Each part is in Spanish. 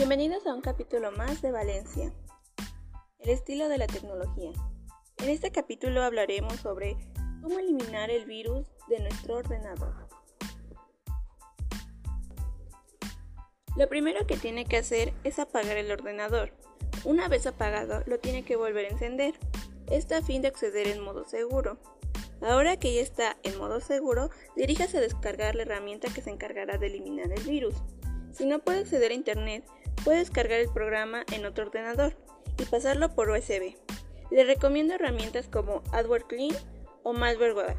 Bienvenidos a un capítulo más de Valencia, el estilo de la tecnología. En este capítulo hablaremos sobre cómo eliminar el virus de nuestro ordenador. Lo primero que tiene que hacer es apagar el ordenador. Una vez apagado, lo tiene que volver a encender. Esto a fin de acceder en modo seguro. Ahora que ya está en modo seguro, diríjase a descargar la herramienta que se encargará de eliminar el virus. Si no puede acceder a Internet, puede descargar el programa en otro ordenador y pasarlo por USB. Le recomiendo herramientas como AdWord Clean o Malware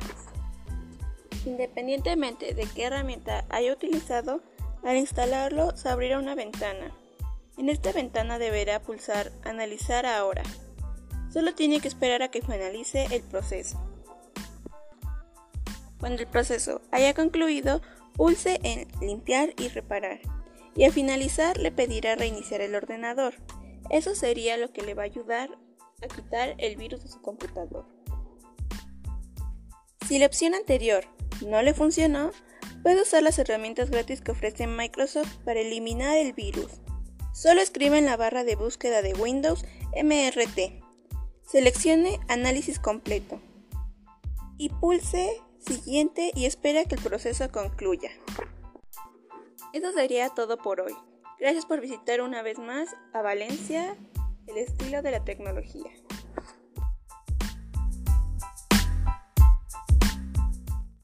Independientemente de qué herramienta haya utilizado, al instalarlo se abrirá una ventana. En esta ventana deberá pulsar Analizar ahora. Solo tiene que esperar a que finalice el proceso. Cuando el proceso haya concluido, pulse en Limpiar y Reparar y al finalizar le pedirá reiniciar el ordenador. Eso sería lo que le va a ayudar a quitar el virus de su computador. Si la opción anterior no le funcionó, puede usar las herramientas gratis que ofrece Microsoft para eliminar el virus. Solo escriba en la barra de búsqueda de Windows MRT. Seleccione Análisis completo y pulse Siguiente y espera que el proceso concluya. Eso sería todo por hoy. Gracias por visitar una vez más a Valencia, el estilo de la tecnología.